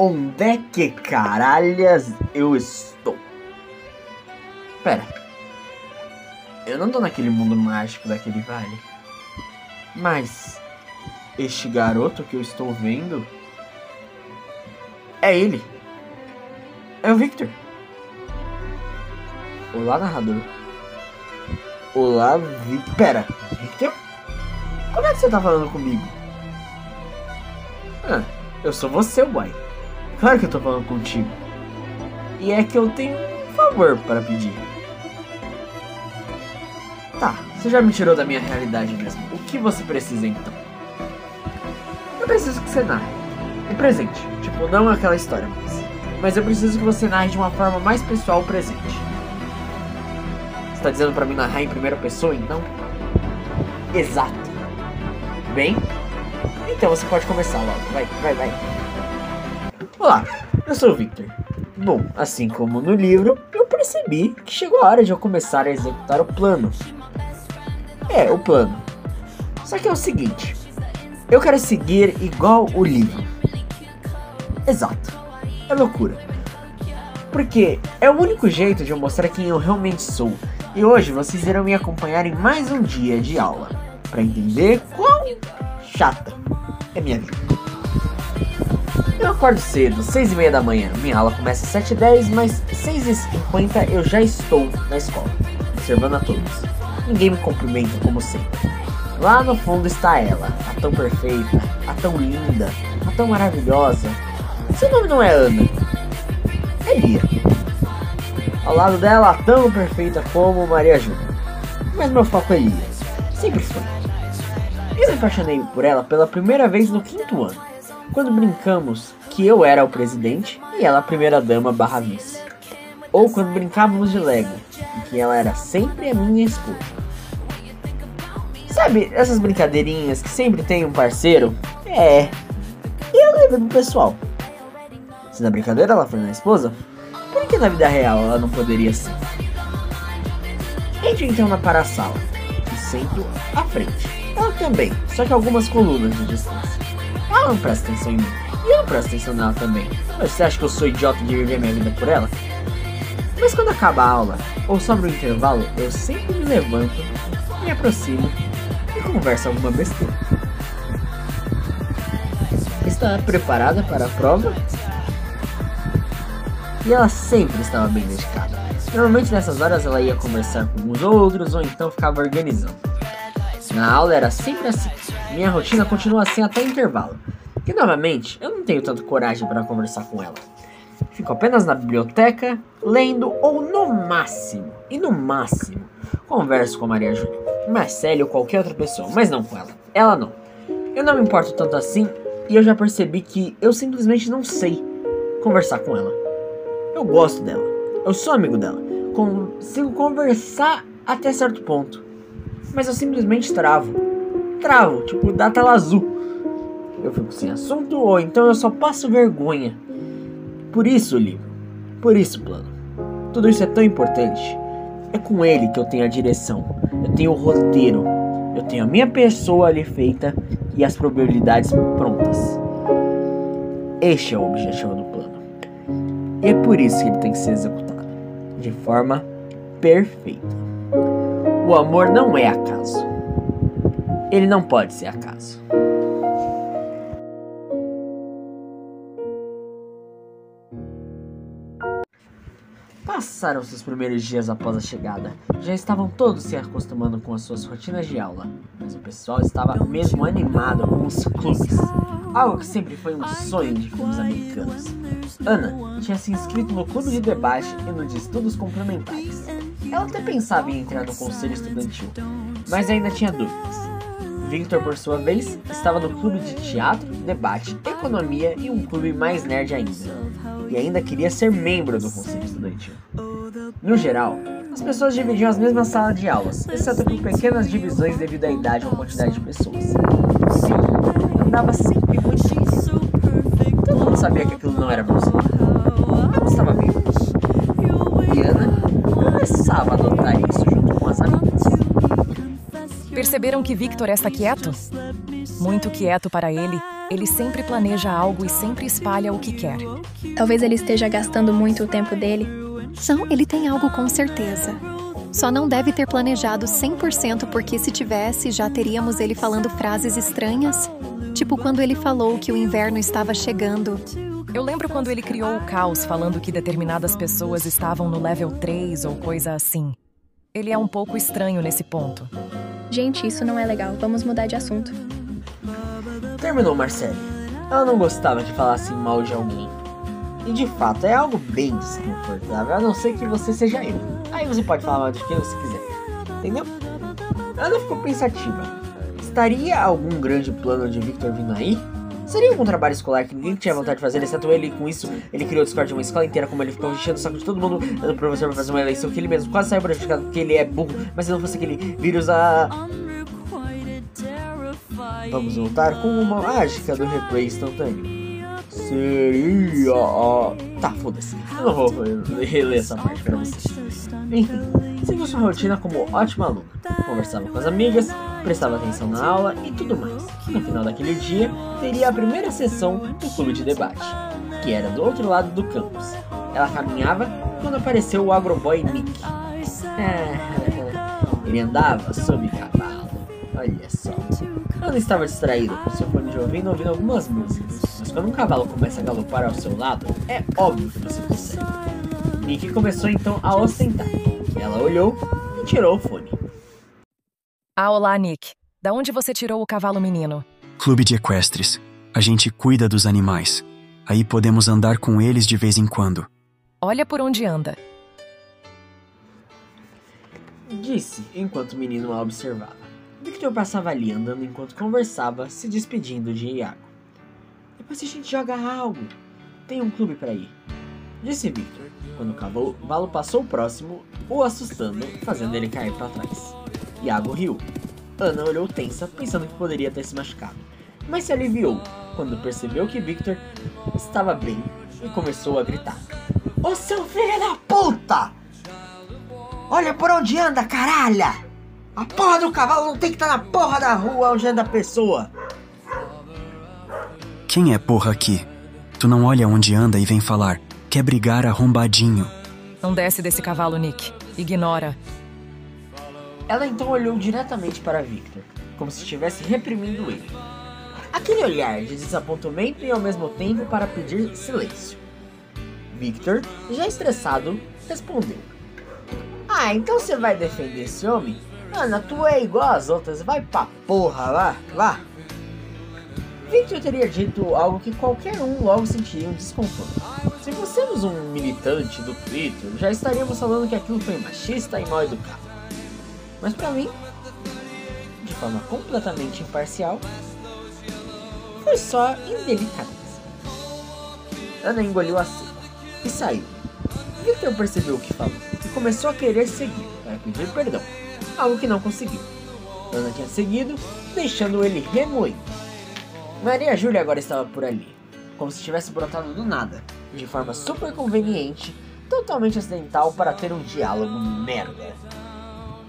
Onde é que caralhas eu estou? Pera. Eu não tô naquele mundo mágico daquele vale. Mas. Este garoto que eu estou vendo. É ele. É o Victor. Olá, narrador. Olá, Victor. Pera, Victor? Como é que você tá falando comigo? Ah, eu sou você, uai. Claro que eu tô falando contigo. E é que eu tenho um favor para pedir. Tá, você já me tirou da minha realidade mesmo. O que você precisa então? Eu preciso que você narre. O presente. Tipo, não aquela história, mas. Mas eu preciso que você narre de uma forma mais pessoal o presente. Você tá dizendo pra mim narrar em primeira pessoa, então? Exato. Bem, então você pode começar logo. Vai, vai, vai. Olá, eu sou o Victor. Bom, assim como no livro, eu percebi que chegou a hora de eu começar a executar o plano. É, o plano. Só que é o seguinte: eu quero seguir igual o livro. Exato. É loucura. Porque é o único jeito de eu mostrar quem eu realmente sou. E hoje vocês irão me acompanhar em mais um dia de aula para entender quão chata é minha vida. Eu acordo cedo, 6 e meia da manhã. Minha aula começa às 7 e 10, mas 6 e 50 eu já estou na escola, observando a todos. Ninguém me cumprimenta como sempre. Lá no fundo está ela, a tão perfeita, a tão linda, a tão maravilhosa. Seu nome não é Ana, é Lia. Ao lado dela, a tão perfeita como Maria Júlia. Mas meu foco é Lia, sempre foi. Eu me apaixonei por ela pela primeira vez no quinto ano quando brincamos que eu era o presidente e ela a primeira dama barra vice. Ou quando brincávamos de Lego, em que ela era sempre a minha esposa. Sabe, essas brincadeirinhas que sempre tem um parceiro? É. E eu lembro do pessoal. Se na brincadeira ela foi minha esposa, por que na vida real ela não poderia ser? Entre então na para-sala, e sento à frente. Ela também, só que algumas colunas de distância. Ela não presta atenção em mim. E eu não presto atenção nela também. Mas você acha que eu sou idiota de viver minha vida por ela? Mas quando acaba a aula, ou sobra o intervalo, eu sempre me levanto, me aproximo e converso alguma besteira. Está preparada para a prova? E ela sempre estava bem dedicada. Normalmente nessas horas ela ia conversar com os outros ou então ficava organizando. Na aula era sempre assim. Minha rotina continua assim até intervalo. E novamente, eu não tenho tanto coragem para conversar com ela. Fico apenas na biblioteca, lendo ou no máximo, e no máximo, converso com a Maria Júlia, Marcelo ou qualquer outra pessoa, mas não com ela. Ela não. Eu não me importo tanto assim e eu já percebi que eu simplesmente não sei conversar com ela. Eu gosto dela. Eu sou amigo dela. Consigo conversar até certo ponto mas eu simplesmente travo. Travo, tipo, dá tela azul. Eu fico sem assunto ou então eu só passo vergonha. Por isso, livro. Por isso, plano. Tudo isso é tão importante. É com ele que eu tenho a direção. Eu tenho o roteiro. Eu tenho a minha pessoa ali feita e as probabilidades prontas. Este é o objetivo do plano. E é por isso que ele tem que ser executado de forma perfeita. O amor não é acaso. Ele não pode ser acaso. Passaram-se os primeiros dias após a chegada. Já estavam todos se acostumando com as suas rotinas de aula, mas o pessoal estava mesmo animado com os clubes. Algo que sempre foi um sonho de filmes americanos. Ana tinha se inscrito no clube de debate e no de estudos complementares. Ela até pensava em entrar no conselho estudantil, mas ainda tinha dúvidas. Victor, por sua vez, estava no clube de teatro, debate, economia e um clube mais nerd ainda. E ainda queria ser membro do conselho estudantil. No geral, as pessoas dividiam as mesmas salas de aulas, exceto por pequenas divisões devido à idade ou quantidade de pessoas. Sim, andava sempre muito Todo mundo sabia que aquilo não era profissional. Eu estava vivo. Perceberam que Victor está quieto? Muito quieto para ele. Ele sempre planeja algo e sempre espalha o que quer. Talvez ele esteja gastando muito o tempo dele. Não, ele tem algo com certeza. Só não deve ter planejado 100% porque se tivesse, já teríamos ele falando frases estranhas, tipo quando ele falou que o inverno estava chegando. Eu lembro quando ele criou o caos falando que determinadas pessoas estavam no level 3 ou coisa assim. Ele é um pouco estranho nesse ponto. Gente, isso não é legal. Vamos mudar de assunto. Terminou Marcele. Ela não gostava de falar assim mal de alguém. E de fato, é algo bem desconfortável, a não ser que você seja eu. Aí você pode falar mal de quem você quiser. Entendeu? Ana ficou pensativa. Estaria algum grande plano de Victor vindo aí? Seria algum trabalho escolar que ninguém tinha vontade de fazer, exceto ele, e com isso ele criou o Discord de uma escola inteira, como ele ficou enchendo o saco de todo mundo, dando pro professor pra fazer uma eleição que ele mesmo quase saiu prejudicado porque ele é burro, mas se não fosse aquele vírus a. Vamos voltar com uma mágica do replay instantâneo. Seria. Tá, foda-se. Eu não vou reler essa parte pra vocês. Enfim, seguiu sua rotina como ótima aluna. Conversava com as amigas, prestava atenção na aula e tudo mais. No final daquele dia, teria a primeira sessão do clube de debate, que era do outro lado do campus. Ela caminhava quando apareceu o agroboy Nick. Ele andava sob cavalo. Olha só. Ana estava distraída com seu fone de ouvido ouvindo algumas músicas. Mas quando um cavalo começa a galopar ao seu lado, é óbvio que você consegue. Nick começou então a ostentar. Ela olhou e tirou o fone. Ah, olá, Nick. Da onde você tirou o cavalo menino? Clube de equestres. A gente cuida dos animais. Aí podemos andar com eles de vez em quando. Olha por onde anda. Disse enquanto o menino a observava. Victor passava ali andando enquanto conversava, se despedindo de Iago. Depois a gente joga algo. Tem um clube para ir. Disse Victor, quando o cavalo passou próximo, o assustando, fazendo ele cair para trás. Iago riu. Ana olhou tensa, pensando que poderia ter se machucado, mas se aliviou quando percebeu que Victor estava bem e começou a gritar: Ô seu filho da puta! Olha por onde anda, caralha! A porra do cavalo não tem que estar tá na porra da rua onde anda a pessoa! Quem é porra aqui? Tu não olha onde anda e vem falar. Quer brigar arrombadinho. Não desce desse cavalo, Nick. Ignora. Ela então olhou diretamente para Victor, como se estivesse reprimindo ele. Aquele olhar de desapontamento e ao mesmo tempo para pedir silêncio. Victor, já estressado, respondeu: Ah, então você vai defender esse homem? Ana, tu é igual às outras, vai pra porra, lá, lá. Victor teria dito algo que qualquer um logo sentiria um desconforto. Se fôssemos um militante do Twitter, já estaríamos falando que aquilo foi machista e mal educado. Mas para mim, de forma completamente imparcial, foi só indelicadeza. Ana engoliu a seca e saiu. Victor percebeu o que falou e começou a querer seguir para pedir perdão, algo que não conseguiu. Ana tinha seguido, deixando ele remoído. Maria Júlia agora estava por ali, como se tivesse brotado do nada, de forma super conveniente, totalmente acidental para ter um diálogo merda.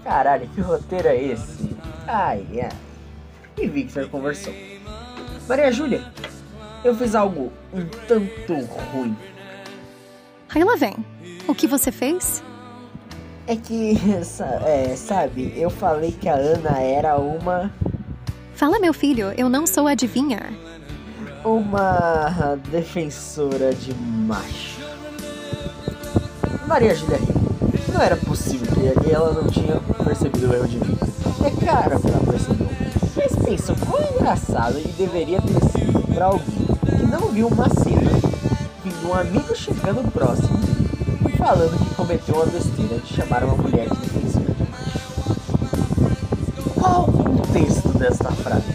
Caralho, que roteiro é esse? Ai, ai. E Victor conversou. Maria Júlia, eu fiz algo um tanto ruim. Aí lá vem. O que você fez? É que, é, sabe, eu falei que a Ana era uma. Fala, meu filho, eu não sou adivinha. Uma defensora de macho. Maria Júlia riu. Não era possível que ela não tinha percebido o erro de mim. É cara que ela percebeu. Mas pensa, quão engraçado e deveria ter sido pra alguém que não viu uma cena vindo um amigo chegando próximo e falando que cometeu a besteira de chamar uma mulher de defensora de macho. Qual contexto desta frase?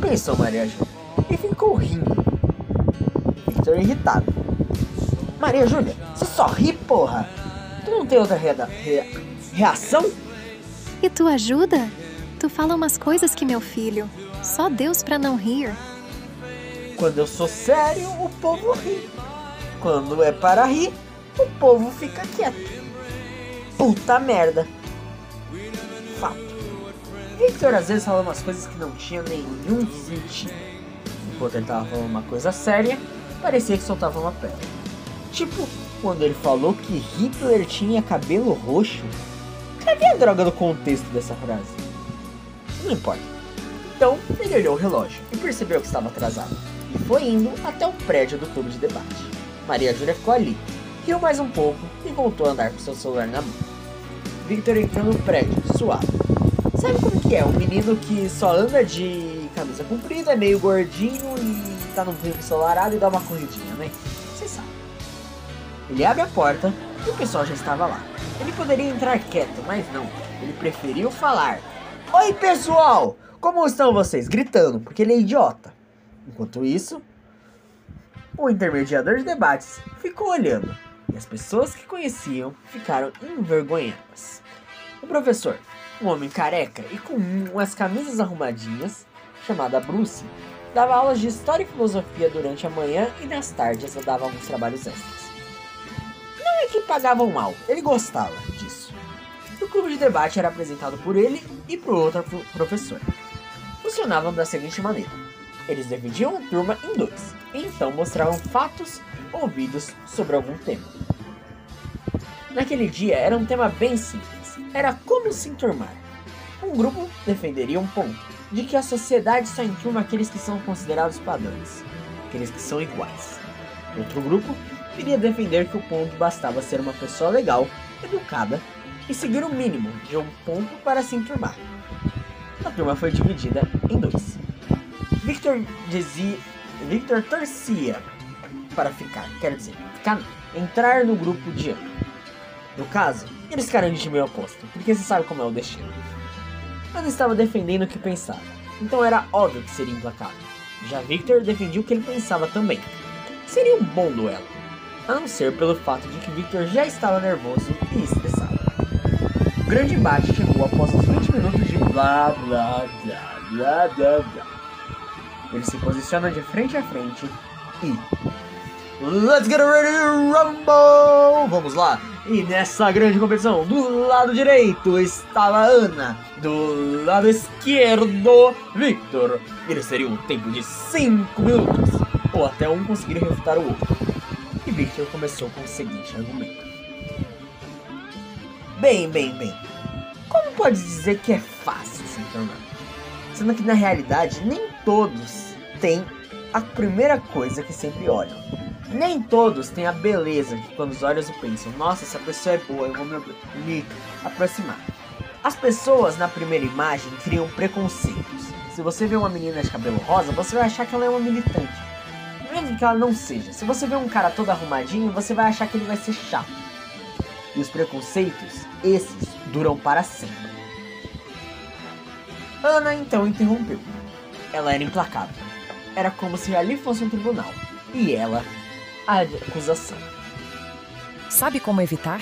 Pensou Maria Júlia e ficou rindo. Victor irritado. Maria Júlia, você só ri, porra! Tu não tem outra rea reação? E tu ajuda? Tu fala umas coisas que meu filho. Só Deus pra não rir. Quando eu sou sério, o povo ri. Quando é para rir, o povo fica quieto. Puta merda. Victor às vezes fala umas coisas que não tinham nenhum sentido. enquanto ele tava falando uma coisa séria, parecia que soltava uma pedra. Tipo, quando ele falou que Hitler tinha cabelo roxo. Cadê a droga do contexto dessa frase? Não importa. Então, ele olhou o relógio e percebeu que estava atrasado. E foi indo até o prédio do clube de debate. Maria Júlia ficou ali, riu mais um pouco e voltou a andar com seu celular na mão. Victor entrou no prédio, suado. Sabe como que é? Um menino que só anda de camisa comprida, é meio gordinho e tá num clima ensolarado e dá uma corridinha, né? Você sabe. Ele abre a porta e o pessoal já estava lá. Ele poderia entrar quieto, mas não. Ele preferiu falar. Oi, pessoal! Como estão vocês? Gritando, porque ele é idiota. Enquanto isso, o intermediador de debates ficou olhando e as pessoas que conheciam ficaram envergonhadas. O professor, um homem careca e com umas camisas arrumadinhas, chamada Bruce, dava aulas de história e filosofia durante a manhã e nas tardes dava alguns trabalhos extras. Não é que pagavam mal, ele gostava disso. O clube de debate era apresentado por ele e por outro professor. Funcionavam da seguinte maneira: eles dividiam a turma em dois, e então mostravam fatos ouvidos sobre algum tema. Naquele dia era um tema bem simples: era como se enturmar. Um grupo defenderia um ponto de que a sociedade só enturma aqueles que são considerados padrões, aqueles que são iguais. Outro grupo iria defender que o ponto bastava ser uma pessoa legal, educada e seguir o mínimo de um ponto para se enturmar. A turma foi dividida em dois. Victor dizia, Victor torcia para ficar, quer dizer, ficar, entrar no grupo de Ana. No caso, eles ficaram de time oposto, porque você sabe como é o destino. Ana estava defendendo o que pensava, então era óbvio que seria implacável. Já Victor defendia o que ele pensava também. Seria um bom duelo, a não ser pelo fato de que Victor já estava nervoso e estressado. O grande embate chegou após os 20 minutos de blá blá blá blá blá blá. Ele se posiciona de frente a frente e. Let's get ready to rumble! Vamos lá! E nessa grande competição, do lado direito estava Ana, do lado esquerdo, Victor. Eles teriam um tempo de 5 minutos, ou até um conseguir refutar o outro. E Victor começou com o seguinte argumento: Bem, bem, bem. Como pode dizer que é fácil se tornar? Sendo que na realidade nem todos têm a primeira coisa que sempre olham. Nem todos têm a beleza que quando os olhos pensam, nossa, essa pessoa é boa, eu vou me, aproximar. As pessoas na primeira imagem criam preconceitos. Se você vê uma menina de cabelo rosa, você vai achar que ela é uma militante. Mesmo que ela não seja. Se você vê um cara todo arrumadinho, você vai achar que ele vai ser chato. E os preconceitos, esses, duram para sempre. Ana então interrompeu. Ela era implacável. Era como se ali fosse um tribunal. E ela a acusação. Sabe como evitar?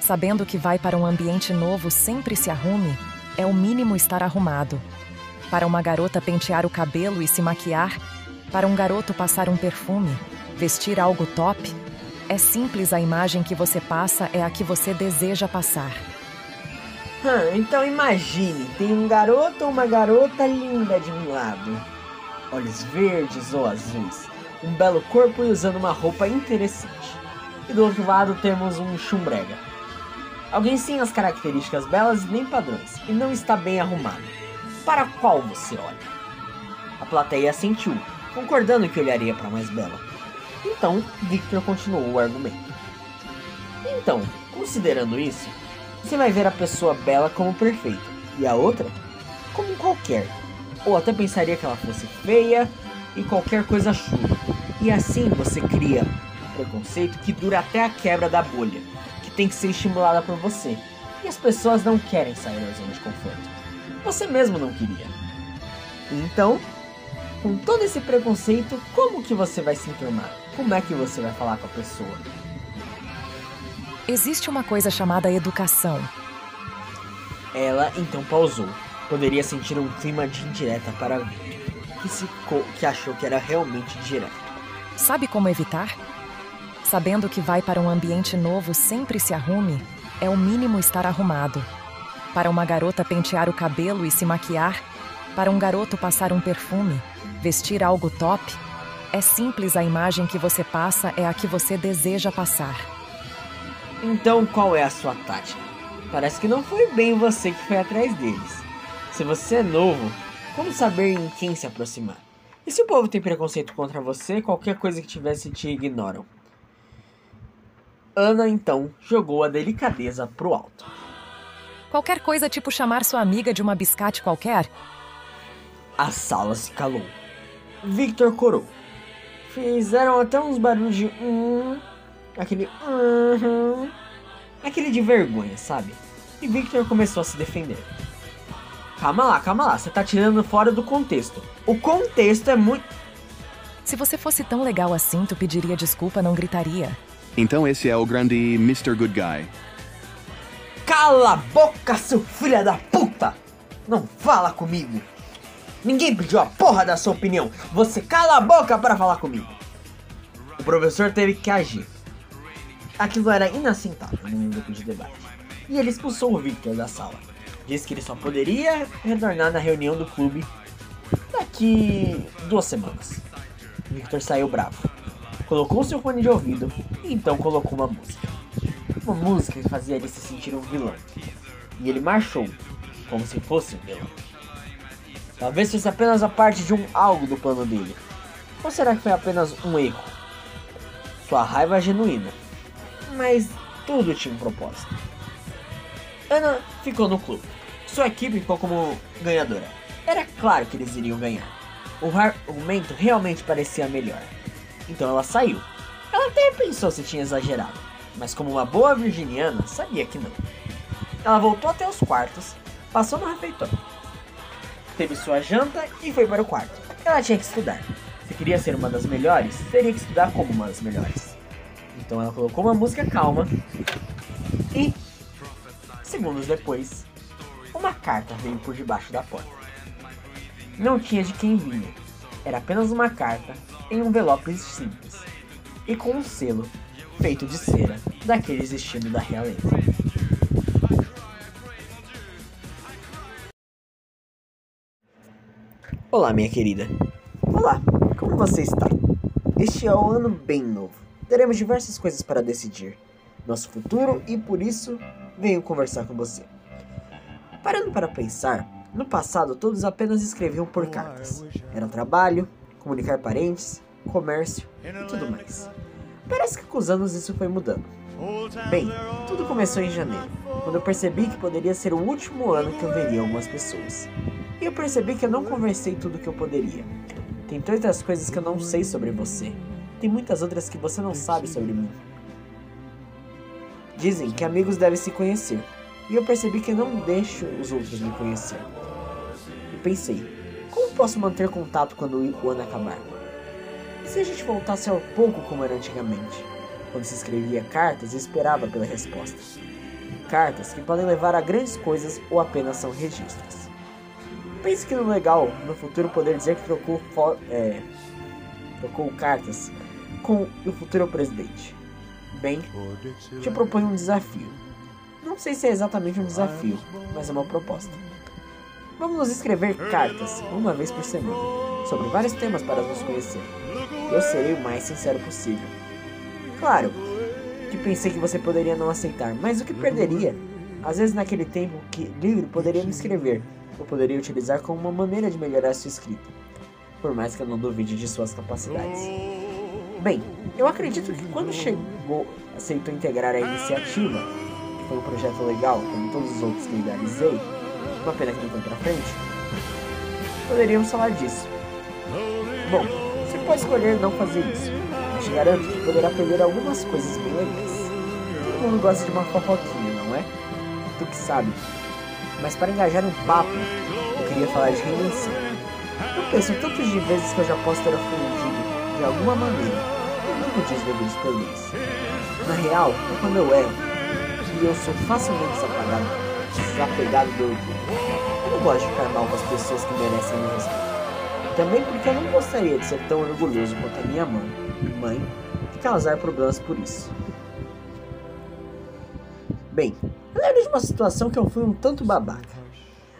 Sabendo que vai para um ambiente novo, sempre se arrume, é o mínimo estar arrumado. Para uma garota pentear o cabelo e se maquiar, para um garoto passar um perfume, vestir algo top, é simples a imagem que você passa é a que você deseja passar. Hum, então imagine, tem um garoto ou uma garota linda de um lado, olhos verdes ou azuis, um belo corpo e usando uma roupa interessante. E do outro lado temos um chumbrega. Alguém sem as características belas nem padrões e não está bem arrumado. Para qual você olha? A plateia sentiu, concordando que olharia para mais bela. Então, Victor continuou o argumento. Então, considerando isso, você vai ver a pessoa bela como perfeita e a outra como qualquer. Ou até pensaria que ela fosse feia e qualquer coisa chuva. E assim você cria um preconceito que dura até a quebra da bolha, que tem que ser estimulada por você. E as pessoas não querem sair da zona de conforto. Você mesmo não queria. Então, com todo esse preconceito, como que você vai se enturmar? Como é que você vai falar com a pessoa? Existe uma coisa chamada educação. Ela então pausou. Poderia sentir um clima de indireta para Victor que, se, que achou que era realmente direto. Sabe como evitar? Sabendo que vai para um ambiente novo, sempre se arrume, é o mínimo estar arrumado. Para uma garota pentear o cabelo e se maquiar, para um garoto passar um perfume, Vestir algo top? É simples, a imagem que você passa é a que você deseja passar. Então qual é a sua tática? Parece que não foi bem você que foi atrás deles. Se você é novo, como saber em quem se aproximar? E se o povo tem preconceito contra você, qualquer coisa que tivesse te ignoram? Ana então jogou a delicadeza pro alto. Qualquer coisa tipo chamar sua amiga de uma biscate qualquer? A sala se calou. Victor corou. Fizeram até uns barulhos de hum, aquele hum, aquele de vergonha, sabe? E Victor começou a se defender. Calma lá, calma lá, você tá tirando fora do contexto. O contexto é muito. Se você fosse tão legal assim, tu pediria desculpa, não gritaria. Então esse é o grande Mr. Good Guy. Cala a boca, seu filho da puta! Não fala comigo! Ninguém pediu a porra da sua opinião! Você cala a boca para falar comigo! O professor teve que agir. Aquilo era inaceitável num grupo de debate. E ele expulsou o Victor da sala. Disse que ele só poderia retornar na reunião do clube daqui duas semanas. Victor saiu bravo. Colocou seu fone de ouvido e então colocou uma música. Uma música que fazia ele se sentir um vilão. E ele marchou, como se fosse um vilão. Talvez fosse apenas a parte de um algo do plano dele. Ou será que foi apenas um erro? Sua raiva é genuína. Mas tudo tinha um propósito. Ana ficou no clube. Sua equipe ficou como ganhadora. Era claro que eles iriam ganhar. O argumento realmente parecia melhor. Então ela saiu. Ela até pensou se tinha exagerado, mas como uma boa virginiana, sabia que não. Ela voltou até os quartos, passou no refeitório, teve sua janta e foi para o quarto. Ela tinha que estudar. Se queria ser uma das melhores, teria que estudar como uma das melhores. Então ela colocou uma música calma e, segundos depois, uma carta veio por debaixo da porta. Não tinha de quem vinha, era apenas uma carta em um envelope simples e com um selo feito de cera daqueles estilo da realeza. Olá, minha querida. Olá, como você está? Este é um ano bem novo. Teremos diversas coisas para decidir. Nosso futuro e por isso venho conversar com você. Parando para pensar, no passado todos apenas escreviam por cartas. Era trabalho, comunicar parentes, comércio e tudo mais. Parece que com os anos isso foi mudando. Bem, tudo começou em janeiro, quando eu percebi que poderia ser o último ano que eu veria algumas pessoas. E eu percebi que eu não conversei tudo que eu poderia. Tem tantas coisas que eu não sei sobre você. Tem muitas outras que você não sabe sobre mim. Dizem que amigos devem se conhecer. E eu percebi que não deixo os outros me conhecer. E pensei, como posso manter contato quando o ano acabar? E se a gente voltasse ao pouco como era antigamente? Quando se escrevia cartas e esperava pela resposta. Cartas que podem levar a grandes coisas ou apenas são registros. Pense que no legal, no futuro, poder dizer que trocou, é, trocou cartas com o futuro presidente. Bem, te proponho um desafio. Não sei se é exatamente um desafio, mas é uma proposta. Vamos nos escrever cartas, uma vez por semana, sobre vários temas para nos conhecer. Eu serei o mais sincero possível. Claro, que pensei que você poderia não aceitar, mas o que perderia? Às vezes naquele tempo que livre poderia me escrever, eu poderia utilizar como uma maneira de melhorar sua escrita, por mais que eu não duvide de suas capacidades. Bem, eu acredito que quando chegou, aceitou integrar a iniciativa, foi um projeto legal, como todos os outros que idealizei, uma pena que não foi pra frente, poderíamos falar disso. Bom, você pode escolher não fazer isso, mas te garanto que poderá aprender algumas coisas bem legais. Todo mundo gosta de uma fofoquinha, não é? Tu que sabe. Mas para engajar um papo, eu queria falar de redenção. Eu penso tantas de vezes que eu já posso ter ofendido de alguma maneira, e não diz devidos perdões. Na real, é quando eu erro, e eu sou facilmente desapagado, desapegado do orgulho. Eu não gosto de ficar mal com as pessoas que merecem meu respeito. Também porque eu não gostaria de ser tão orgulhoso quanto a minha mãe, mãe, e causar problemas por isso. Bem, eu lembro de uma situação que eu fui um tanto babaca.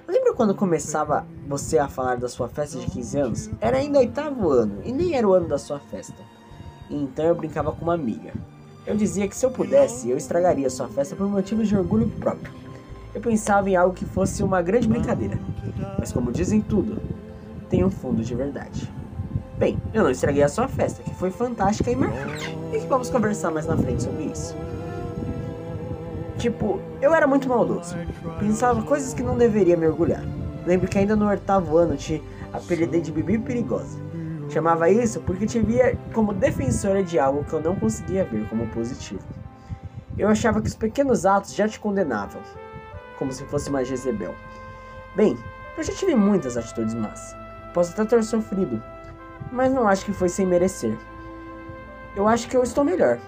Eu lembro quando começava você a falar da sua festa de 15 anos? Era ainda oitavo ano e nem era o ano da sua festa. Então eu brincava com uma amiga. Eu dizia que se eu pudesse, eu estragaria sua festa por motivos de orgulho próprio. Eu pensava em algo que fosse uma grande brincadeira. Mas como dizem tudo, tem um fundo de verdade. Bem, eu não estraguei a sua festa, que foi fantástica e marcante. E que vamos conversar mais na frente sobre isso. Tipo, eu era muito maldoso. Pensava coisas que não deveria me orgulhar. Lembro que ainda no oitavo ano te apelidei de Bibi Perigosa. Chamava isso porque te via como defensora de algo que eu não conseguia ver como positivo. Eu achava que os pequenos atos já te condenavam, como se fosse uma Jezebel. Bem, eu já tive muitas atitudes más. Posso até ter sofrido, mas não acho que foi sem merecer. Eu acho que eu estou melhor.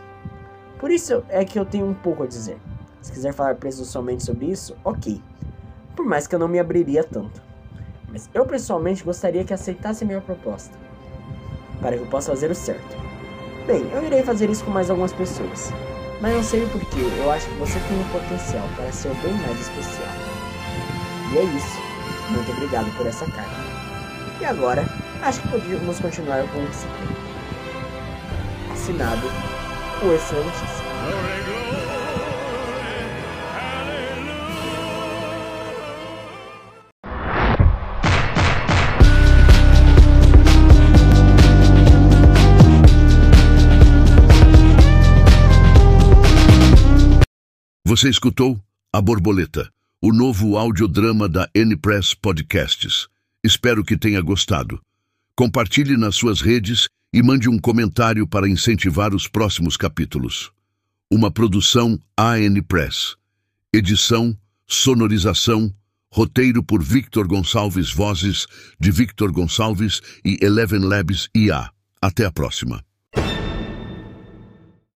Por isso é que eu tenho um pouco a dizer. Se quiser falar presunções sobre isso, ok. Por mais que eu não me abriria tanto. Mas eu pessoalmente gostaria que aceitasse minha proposta. Para que eu possa fazer o certo. Bem, eu irei fazer isso com mais algumas pessoas. Mas não sei o porquê, eu acho que você tem um potencial para ser bem mais especial. E é isso. Muito obrigado por essa carta. E agora, acho que podemos continuar com o. Assinado, o Excelentíssimo. Você escutou A Borboleta, o novo audiodrama da N-Press Podcasts. Espero que tenha gostado. Compartilhe nas suas redes e mande um comentário para incentivar os próximos capítulos. Uma produção AN Press. Edição, sonorização, roteiro por Victor Gonçalves Vozes, de Victor Gonçalves e Eleven Labs IA. Até a próxima.